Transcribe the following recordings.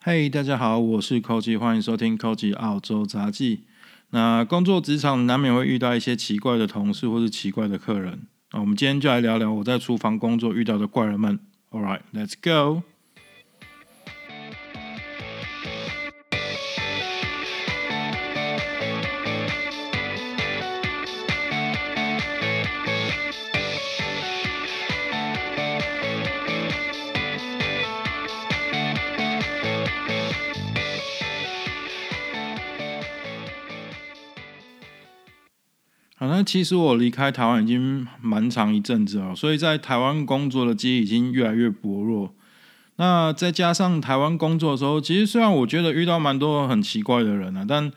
嘿，大家好，我是 Koji，欢迎收听 Koji 澳洲杂记。那工作职场难免会遇到一些奇怪的同事或是奇怪的客人。那我们今天就来聊聊我在厨房工作遇到的怪人们。All right, let's go. 那其实我离开台湾已经蛮长一阵子了，所以在台湾工作的记忆已经越来越薄弱。那再加上台湾工作的时候，其实虽然我觉得遇到蛮多很奇怪的人啊，但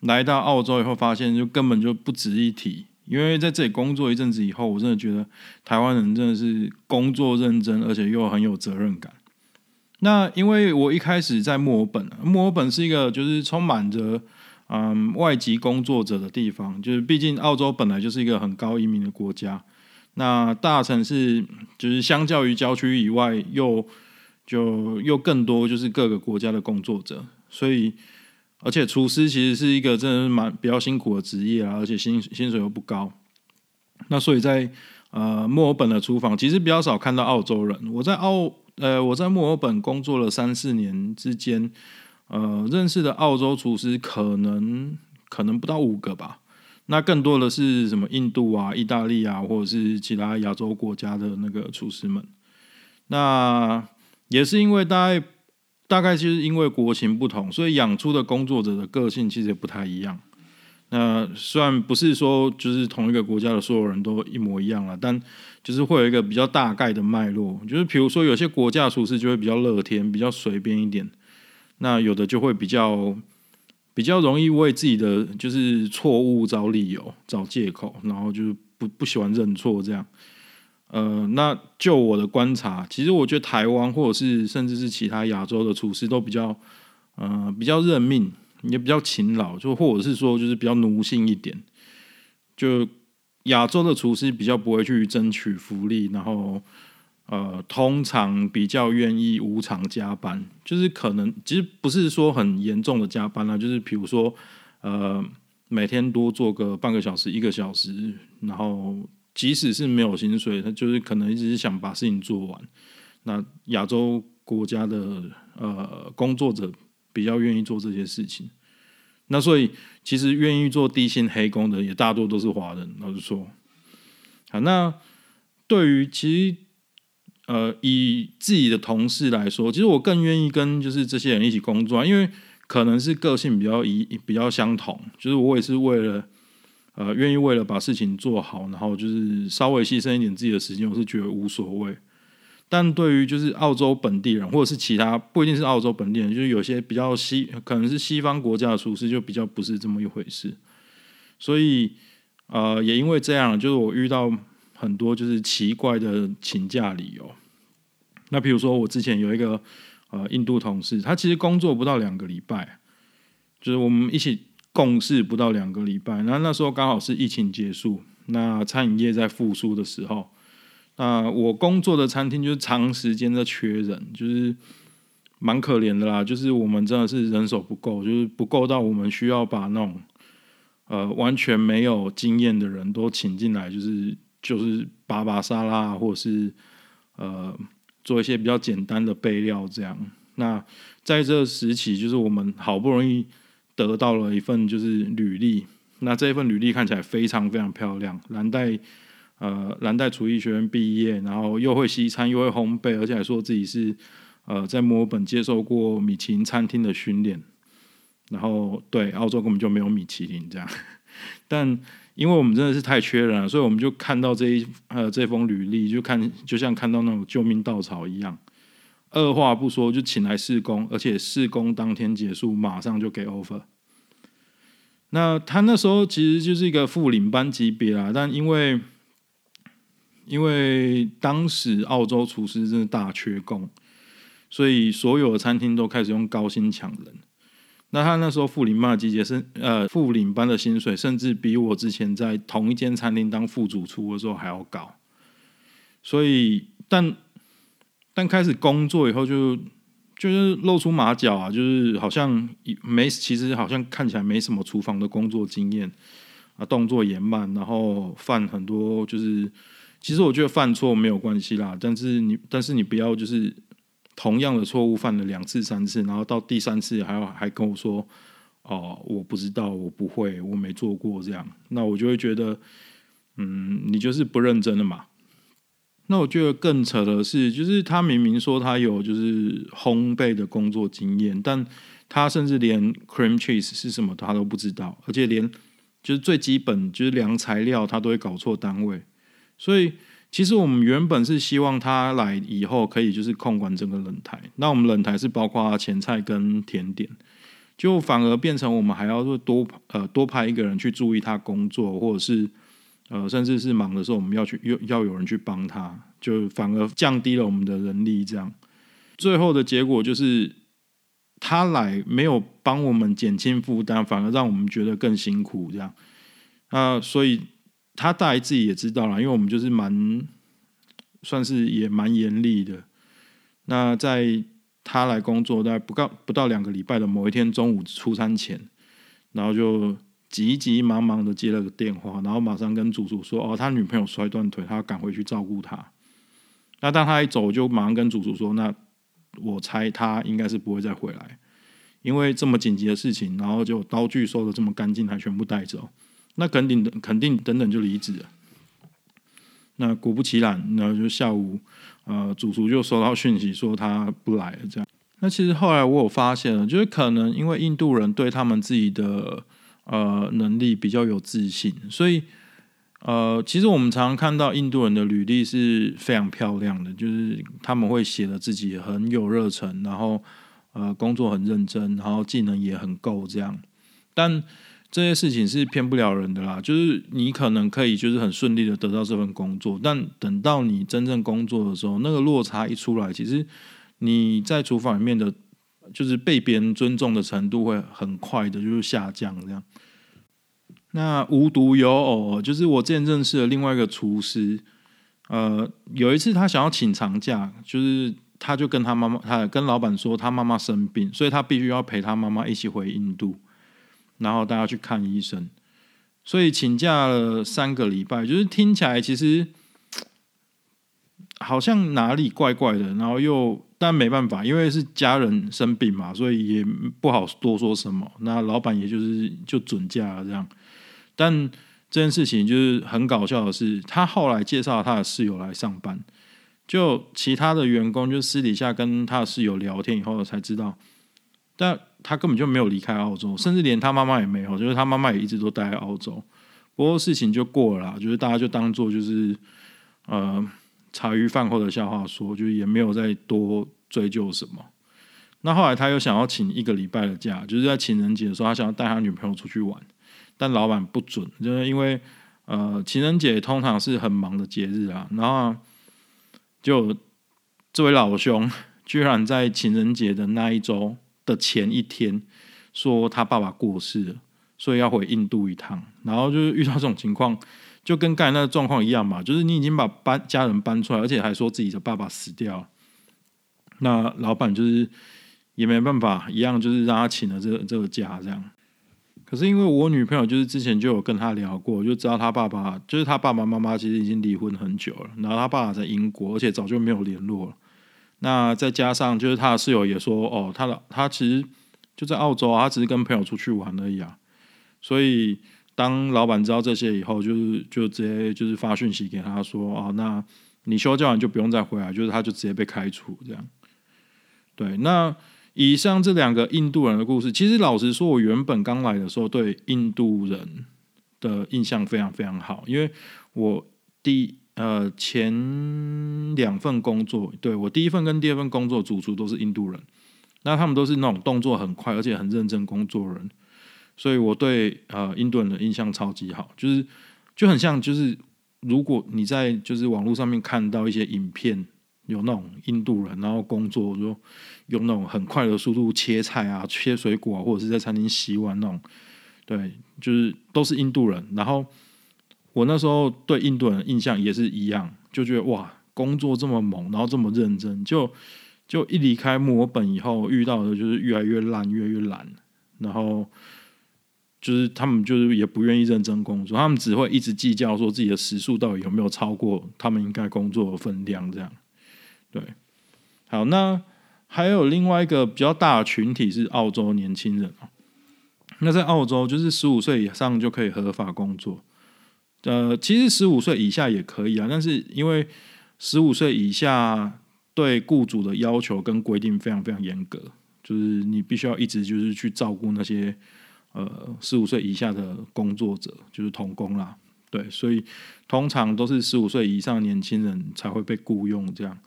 来到澳洲以后发现就根本就不值一提。因为在这里工作一阵子以后，我真的觉得台湾人真的是工作认真，而且又很有责任感。那因为我一开始在墨尔本，墨尔本是一个就是充满着。嗯，外籍工作者的地方，就是毕竟澳洲本来就是一个很高移民的国家。那大城市就是相较于郊区以外，又就又更多就是各个国家的工作者。所以，而且厨师其实是一个真的是蛮比较辛苦的职业啊，而且薪薪水又不高。那所以在呃墨尔本的厨房，其实比较少看到澳洲人。我在澳呃我在墨尔本工作了三四年之间。呃，认识的澳洲厨师可能可能不到五个吧，那更多的是什么印度啊、意大利啊，或者是其他亚洲国家的那个厨师们。那也是因为大概大概就是因为国情不同，所以养出的工作者的个性其实也不太一样。那虽然不是说就是同一个国家的所有人都一模一样了，但就是会有一个比较大概的脉络。就是比如说有些国家厨师就会比较乐天、比较随便一点。那有的就会比较比较容易为自己的就是错误找理由、找借口，然后就是不不喜欢认错这样。呃，那就我的观察，其实我觉得台湾或者是甚至是其他亚洲的厨师都比较呃比较认命，也比较勤劳，就或者是说就是比较奴性一点。就亚洲的厨师比较不会去争取福利，然后。呃，通常比较愿意无偿加班，就是可能其实不是说很严重的加班啦，就是比如说呃，每天多做个半个小时、一个小时，然后即使是没有薪水，他就是可能一直是想把事情做完。那亚洲国家的呃工作者比较愿意做这些事情，那所以其实愿意做低薪黑工的也大多都是华人，老实说。好，那对于其实。呃，以自己的同事来说，其实我更愿意跟就是这些人一起工作，因为可能是个性比较一比较相同，就是我也是为了呃愿意为了把事情做好，然后就是稍微牺牲一点自己的时间，我是觉得无所谓。但对于就是澳洲本地人，或者是其他不一定是澳洲本地人，就是有些比较西可能是西方国家的厨师，就比较不是这么一回事。所以呃，也因为这样，就是我遇到。很多就是奇怪的请假理由。那比如说，我之前有一个呃印度同事，他其实工作不到两个礼拜，就是我们一起共事不到两个礼拜。那那时候刚好是疫情结束，那餐饮业在复苏的时候，那我工作的餐厅就是长时间的缺人，就是蛮可怜的啦。就是我们真的是人手不够，就是不够到我们需要把那种呃完全没有经验的人都请进来，就是。就是拔拔沙拉，或者是呃做一些比较简单的备料这样。那在这时期，就是我们好不容易得到了一份就是履历。那这一份履历看起来非常非常漂亮，蓝带呃蓝带厨艺学院毕业，然后又会西餐又会烘焙，而且还说自己是呃在墨尔本接受过米其林餐厅的训练。然后对澳洲根本就没有米其林这样，但。因为我们真的是太缺人了，所以我们就看到这一呃这封履历，就看就像看到那种救命稻草一样，二话不说就请来试工，而且试工当天结束，马上就给 offer。那他那时候其实就是一个副领班级别啦，但因为因为当时澳洲厨师真的大缺工，所以所有的餐厅都开始用高薪抢人。那他那时候副领班的季节是呃副领班的薪水，甚至比我之前在同一间餐厅当副主厨的时候还要高。所以，但但开始工作以后就，就就是露出马脚啊，就是好像没，其实好像看起来没什么厨房的工作经验啊，动作也慢，然后犯很多就是，其实我觉得犯错没有关系啦，但是你但是你不要就是同样的错误犯了两次三次，然后到第三次还要还跟我说哦，我不知道，我不会，我没做过这样，那我就会觉得，嗯，你就是不认真的嘛。那我觉得更扯的是，就是他明明说他有就是烘焙的工作经验，但他甚至连 cream cheese 是什么他都不知道，而且连就是最基本就是量材料他都会搞错单位。所以其实我们原本是希望他来以后可以就是控管整个冷台，那我们冷台是包括前菜跟甜点，就反而变成我们还要多呃多派一个人去注意他工作，或者是。呃，甚至是忙的时候，我们要去要要有人去帮他，就反而降低了我们的人力。这样，最后的结果就是他来没有帮我们减轻负担，反而让我们觉得更辛苦。这样，那所以他大概自己也知道了，因为我们就是蛮算是也蛮严厉的。那在他来工作大概不到不到两个礼拜的某一天中午出餐前，然后就。急急忙忙的接了个电话，然后马上跟主厨说：“哦，他女朋友摔断腿，他要赶回去照顾他。”那当他一走，就马上跟主厨说：“那我猜他应该是不会再回来，因为这么紧急的事情，然后就刀具收的这么干净，还全部带走，那肯定肯定等等就离职了。”那果不其然，然后就下午，呃，主厨就收到讯息说他不来了。这样，那其实后来我有发现了，就是可能因为印度人对他们自己的。呃，能力比较有自信，所以呃，其实我们常常看到印度人的履历是非常漂亮的，就是他们会写的自己很有热忱，然后呃，工作很认真，然后技能也很够这样。但这些事情是骗不了人的啦，就是你可能可以就是很顺利的得到这份工作，但等到你真正工作的时候，那个落差一出来，其实你在厨房里面的。就是被别人尊重的程度会很快的，就是下降这样。那无独有偶，就是我之前认识的另外一个厨师，呃，有一次他想要请长假，就是他就跟他妈妈，他跟老板说他妈妈生病，所以他必须要陪他妈妈一起回印度，然后大家去看医生，所以请假了三个礼拜，就是听起来其实好像哪里怪怪的，然后又。但没办法，因为是家人生病嘛，所以也不好多说什么。那老板也就是就准假了这样。但这件事情就是很搞笑的是，他后来介绍他的室友来上班，就其他的员工就私底下跟他的室友聊天以后才知道，但他根本就没有离开澳洲，甚至连他妈妈也没有，就是他妈妈也一直都待在澳洲。不过事情就过了啦，就是大家就当做就是呃。茶余饭后的笑话说，就是也没有再多追究什么。那后来他又想要请一个礼拜的假，就是在情人节的时候，他想要带他女朋友出去玩，但老板不准，就是因为呃情人节通常是很忙的节日啊。然后就这位老兄居然在情人节的那一周的前一天说他爸爸过世了，所以要回印度一趟。然后就是遇到这种情况。就跟刚才那个状况一样嘛，就是你已经把搬家人搬出来，而且还说自己的爸爸死掉，那老板就是也没办法，一样就是让他请了这个这个假这样。可是因为我女朋友就是之前就有跟他聊过，就知道他爸爸就是他爸爸妈妈其实已经离婚很久了，然后他爸爸在英国，而且早就没有联络了。那再加上就是他的室友也说，哦，他的他其实就在澳洲啊，他只是跟朋友出去玩而已啊，所以。当老板知道这些以后，就是就直接就是发讯息给他说：“哦，那你休假完就不用再回来。”就是他就直接被开除这样。对，那以上这两个印度人的故事，其实老实说，我原本刚来的时候对印度人的印象非常非常好，因为我第呃前两份工作，对，我第一份跟第二份工作主厨都是印度人，那他们都是那种动作很快而且很认真工作人。所以我对呃印度人的印象超级好，就是就很像就是如果你在就是网络上面看到一些影片，有那种印度人然后工作就用那种很快的速度切菜啊、切水果啊，或者是在餐厅洗碗那种，对，就是都是印度人。然后我那时候对印度人的印象也是一样，就觉得哇，工作这么猛，然后这么认真，就就一离开墨尔本以后，遇到的就是越来越烂，越来越懒，然后就是他们就是也不愿意认真工作，他们只会一直计较说自己的时速到底有没有超过他们应该工作的分量，这样。对，好，那还有另外一个比较大的群体是澳洲年轻人。那在澳洲，就是十五岁以上就可以合法工作。呃，其实十五岁以下也可以啊，但是因为十五岁以下对雇主的要求跟规定非常非常严格，就是你必须要一直就是去照顾那些呃十五岁以下的工作者，就是童工啦。对，所以通常都是十五岁以上年轻人才会被雇佣这样。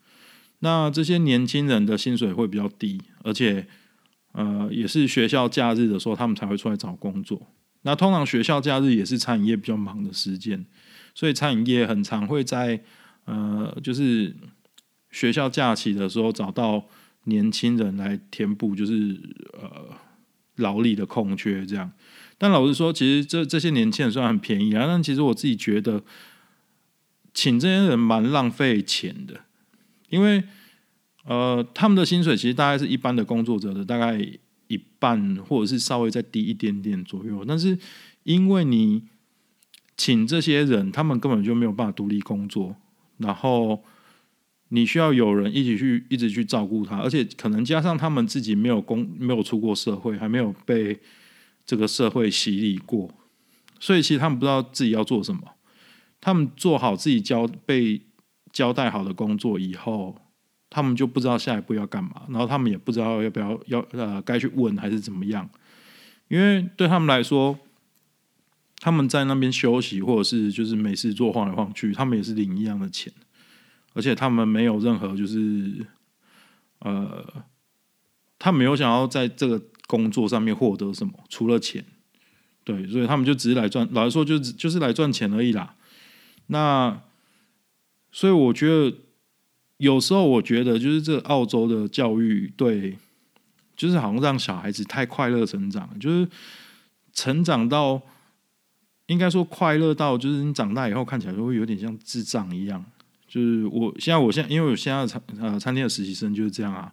那这些年轻人的薪水会比较低，而且。呃，也是学校假日的时候，他们才会出来找工作。那通常学校假日也是餐饮业比较忙的时间，所以餐饮业很常会在呃，就是学校假期的时候找到年轻人来填补，就是呃劳力的空缺这样。但老实说，其实这这些年轻人虽然很便宜啊，但其实我自己觉得请这些人蛮浪费钱的，因为。呃，他们的薪水其实大概是一般的工作者的大概一半，或者是稍微再低一点点左右。但是因为你请这些人，他们根本就没有办法独立工作，然后你需要有人一起去一直去照顾他，而且可能加上他们自己没有工，没有出过社会，还没有被这个社会洗礼过，所以其实他们不知道自己要做什么。他们做好自己交被交代好的工作以后。他们就不知道下一步要干嘛，然后他们也不知道要不要要呃该去问还是怎么样，因为对他们来说，他们在那边休息或者是就是没事做晃来晃去，他们也是领一样的钱，而且他们没有任何就是呃，他没有想要在这个工作上面获得什么，除了钱，对，所以他们就只是来赚，老实说就就是来赚钱而已啦。那所以我觉得。有时候我觉得，就是这澳洲的教育，对，就是好像让小孩子太快乐成长，就是成长到应该说快乐到，就是你长大以后看起来就会有点像智障一样。就是我现在，我现在因为我现在餐呃餐厅的实习生就是这样啊。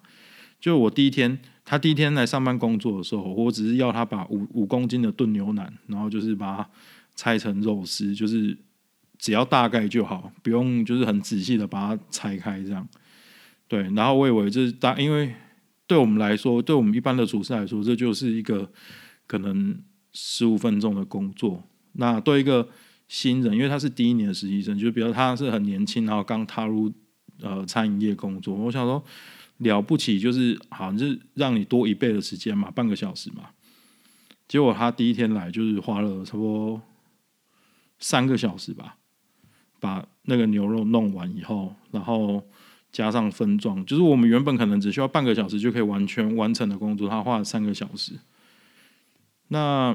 就我第一天，他第一天来上班工作的时候，我只是要他把五五公斤的炖牛腩，然后就是把它拆成肉丝，就是。只要大概就好，不用就是很仔细的把它拆开这样。对，然后我以为这是大，因为对我们来说，对我们一般的厨师来说，这就是一个可能十五分钟的工作。那对一个新人，因为他是第一年的实习生，就比如他是很年轻，然后刚踏入呃餐饮业工作，我想说了不起，就是好像就是让你多一倍的时间嘛，半个小时嘛。结果他第一天来就是花了差不多三个小时吧。把那个牛肉弄完以后，然后加上分装，就是我们原本可能只需要半个小时就可以完全完成的工作，他花了三个小时。那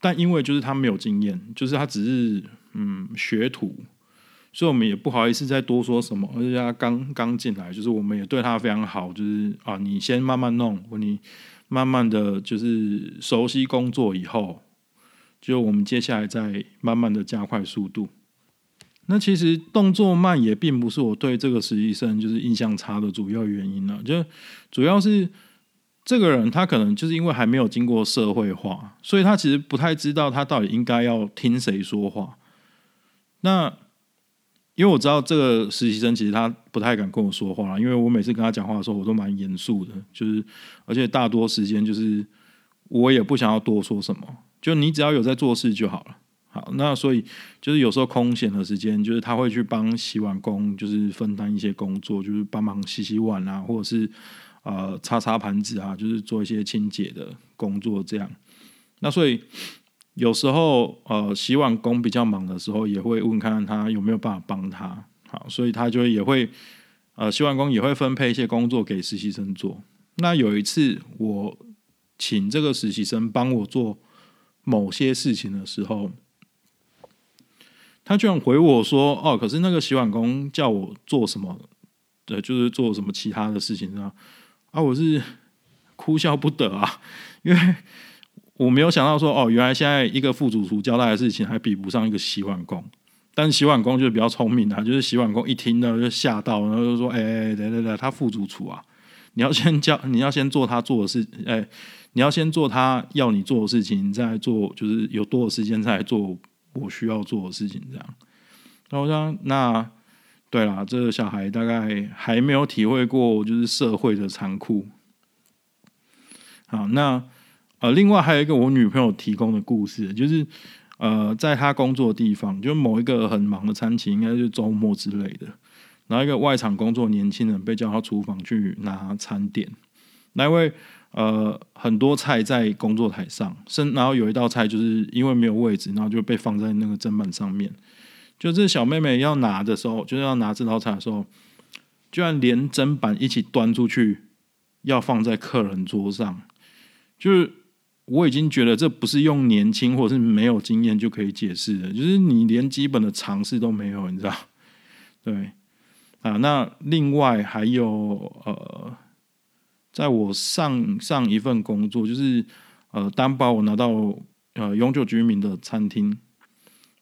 但因为就是他没有经验，就是他只是嗯学徒，所以我们也不好意思再多说什么。而且他刚刚进来，就是我们也对他非常好，就是啊，你先慢慢弄，你慢慢的就是熟悉工作以后。就我们接下来再慢慢的加快速度。那其实动作慢也并不是我对这个实习生就是印象差的主要原因了。就主要是这个人他可能就是因为还没有经过社会化，所以他其实不太知道他到底应该要听谁说话。那因为我知道这个实习生其实他不太敢跟我说话，因为我每次跟他讲话的时候我都蛮严肃的，就是而且大多时间就是我也不想要多说什么。就你只要有在做事就好了。好，那所以就是有时候空闲的时间，就是他会去帮洗碗工，就是分担一些工作，就是帮忙洗洗碗啊，或者是呃擦擦盘子啊，就是做一些清洁的工作这样。那所以有时候呃洗碗工比较忙的时候，也会问看看他有没有办法帮他。好，所以他就也会呃洗碗工也会分配一些工作给实习生做。那有一次我请这个实习生帮我做。某些事情的时候，他居然回我说：“哦，可是那个洗碗工叫我做什么？对，就是做什么其他的事情啊？”啊，我是哭笑不得啊，因为我没有想到说，哦，原来现在一个副主厨交代的事情还比不上一个洗碗工。但洗碗工就是比较聪明啊，就是洗碗工一听到就吓到，然后就说：“哎、欸、哎，对对对，他副主厨啊，你要先教，你要先做他做的事，哎、你要先做他要你做的事情，再做，就是有多少时间再做我需要做的事情，这样。”然后我想，那对啦，这个小孩大概还没有体会过就是社会的残酷。好，那呃，另外还有一个我女朋友提供的故事，就是。呃，在她工作的地方，就某一个很忙的餐期，应该是周末之类的。然后一个外场工作年轻人被叫到厨房去拿餐点，那因为呃很多菜在工作台上，甚然后有一道菜就是因为没有位置，然后就被放在那个砧板上面。就这小妹妹要拿的时候，就是要拿这道菜的时候，居然连砧板一起端出去，要放在客人桌上，就是。我已经觉得这不是用年轻或是没有经验就可以解释的，就是你连基本的常识都没有，你知道？对啊，那另外还有呃，在我上上一份工作，就是呃，担保我拿到呃永久居民的餐厅，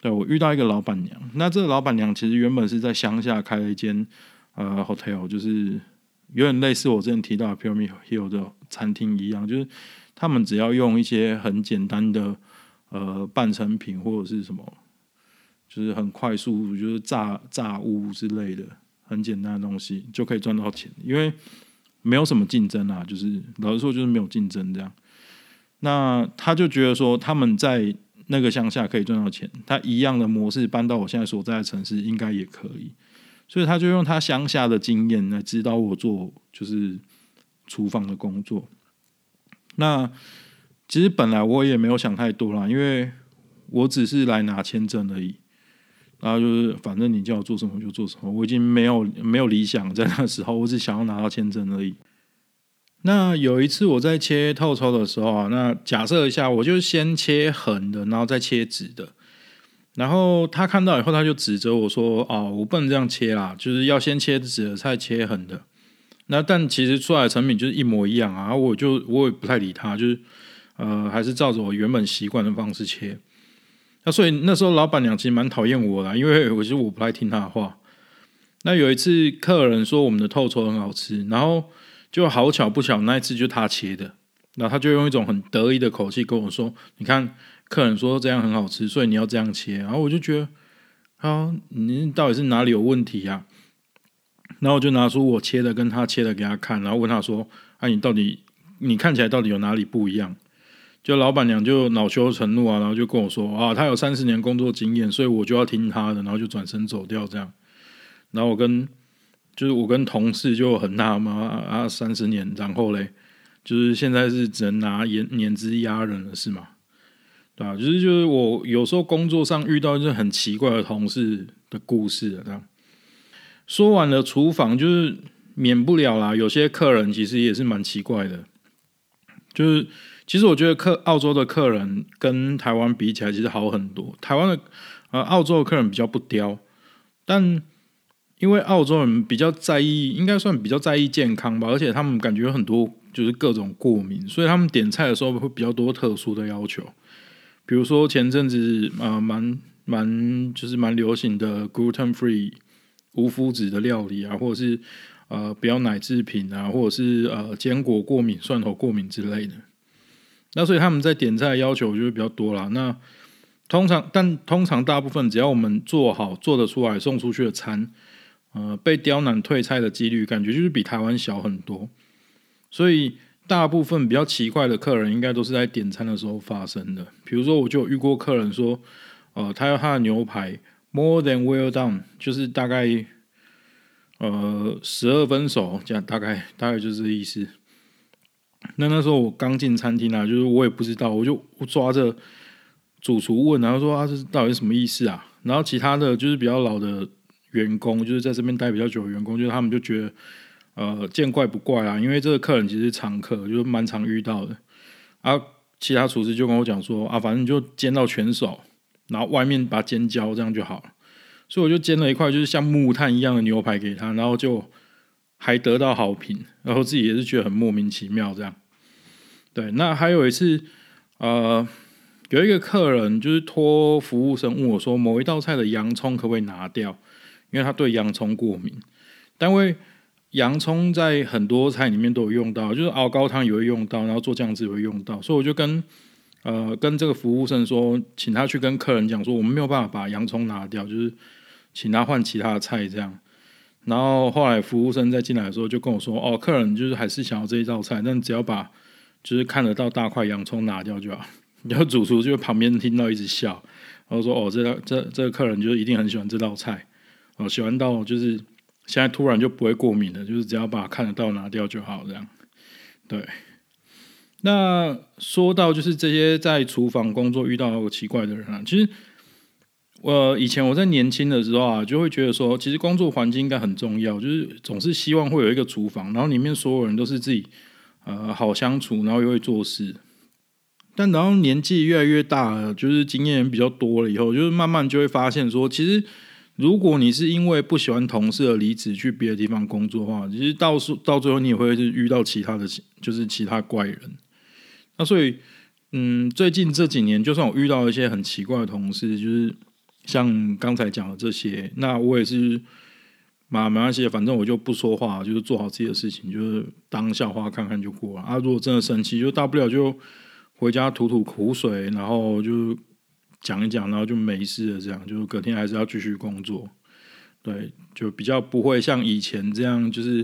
对，我遇到一个老板娘，那这个老板娘其实原本是在乡下开了一间呃 hotel，就是有点类似我之前提到的 Pyramid Hill 的餐厅一样，就是。他们只要用一些很简单的呃半成品或者是什么，就是很快速，就是炸炸物之类的很简单的东西就可以赚到钱，因为没有什么竞争啊，就是老实说就是没有竞争这样。那他就觉得说他们在那个乡下可以赚到钱，他一样的模式搬到我现在所在的城市应该也可以，所以他就用他乡下的经验来指导我做就是厨房的工作。那其实本来我也没有想太多啦，因为我只是来拿签证而已。然后就是反正你叫我做什么就做什么，我已经没有没有理想在那时候，我只想要拿到签证而已。那有一次我在切透抽的时候啊，那假设一下，我就先切横的，然后再切直的。然后他看到以后，他就指责我说：“哦，我不能这样切啦，就是要先切直的，再切横的。”那但其实出来的成品就是一模一样啊，我就我也不太理他，就是呃还是照着我原本习惯的方式切。那所以那时候老板娘其实蛮讨厌我的，因为我其实我不太听她的话。那有一次客人说我们的透抽很好吃，然后就好巧不巧那一次就他切的，然后他就用一种很得意的口气跟我说：“你看客人说这样很好吃，所以你要这样切。”然后我就觉得啊，你到底是哪里有问题呀？然后我就拿出我切的跟他切的给他看，然后问他说：“啊，你到底你看起来到底有哪里不一样？”就老板娘就恼羞成怒啊，然后就跟我说：“啊，他有三十年工作经验，所以我就要听他的。”然后就转身走掉这样。然后我跟就是我跟同事就很纳闷啊，三十年，然后嘞，就是现在是只能拿年年资压人了是吗？对啊？就是就是我有时候工作上遇到一些很奇怪的同事的故事啊，这样。说完了厨房，就是免不了啦。有些客人其实也是蛮奇怪的，就是其实我觉得客澳洲的客人跟台湾比起来，其实好很多。台湾的呃澳洲的客人比较不刁，但因为澳洲人比较在意，应该算比较在意健康吧，而且他们感觉有很多就是各种过敏，所以他们点菜的时候会比较多特殊的要求。比如说前阵子呃蛮蛮就是蛮流行的 gluten free。无麸质的料理啊，或者是呃不要奶制品啊，或者是呃坚果过敏、蒜头过敏之类的。那所以他们在点菜的要求就会比较多啦。那通常，但通常大部分只要我们做好、做得出来、送出去的餐，呃，被刁难退菜的几率，感觉就是比台湾小很多。所以大部分比较奇怪的客人，应该都是在点餐的时候发生的。比如说，我就有遇过客人说，呃，他要他的牛排。More than well done，就是大概呃十二分熟，这样大概大概就是这个意思。那那时候我刚进餐厅啊，就是我也不知道，我就抓着主厨问，然后说啊，这到底什么意思啊？然后其他的就是比较老的员工，就是在这边待比较久的员工，就是他们就觉得呃见怪不怪啊，因为这个客人其实是常客，就是蛮常遇到的。啊，其他厨师就跟我讲说啊，反正就煎到全熟。然后外面把煎焦，这样就好了。所以我就煎了一块就是像木炭一样的牛排给他，然后就还得到好评，然后自己也是觉得很莫名其妙这样。对，那还有一次，呃，有一个客人就是托服务生问我说，某一道菜的洋葱可不可以拿掉，因为他对洋葱过敏。但因为洋葱在很多菜里面都有用到，就是熬高汤也会用到，然后做酱汁也会用到，所以我就跟呃跟这个服务生说，请他去跟客人讲说，我们没有办法把洋葱拿掉，就是请他换其他的菜这样。然后后来服务生再进来的时候就跟我说，哦，客人就是还是想要这一道菜，但只要把就是看得到大块洋葱拿掉就好。然后主厨就旁边听到一直笑，然后说，哦，这道这这个客人就一定很喜欢这道菜，哦，喜欢到就是。现在突然就不会过敏了，就是只要把看得到拿掉就好，这样。对。那说到就是这些在厨房工作遇到奇怪的人啊，其实我以前我在年轻的时候啊，就会觉得说，其实工作环境应该很重要，就是总是希望会有一个厨房，然后里面所有人都是自己呃好相处，然后又会做事。但然后年纪越来越大了，就是经验比较多了以后，就是慢慢就会发现说，其实。如果你是因为不喜欢同事而离职去别的地方工作的话，其实到时到最后你也会是遇到其他的，就是其他怪人。那所以，嗯，最近这几年，就算我遇到一些很奇怪的同事，就是像刚才讲的这些，那我也是，嘛没关系，反正我就不说话，就是做好自己的事情，就是当笑话看看就过了。啊，如果真的生气，就大不了就回家吐吐苦水，然后就。讲一讲，然后就没事了，这样就隔天还是要继续工作，对，就比较不会像以前这样，就是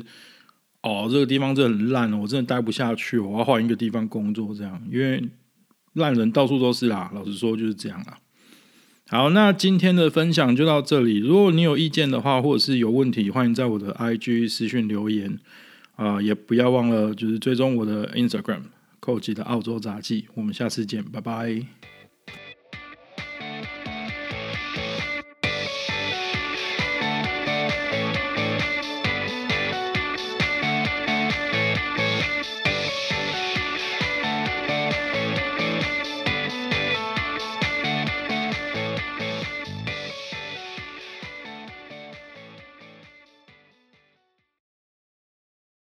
哦，这个地方真的很烂，我真的待不下去，我要换一个地方工作，这样，因为烂人到处都是啦，老实说就是这样啦。好，那今天的分享就到这里，如果你有意见的话，或者是有问题，欢迎在我的 IG 私讯留言啊、也不要忘了就是追踪我的 Instagram，寇吉的澳洲杂技，我们下次见，拜拜。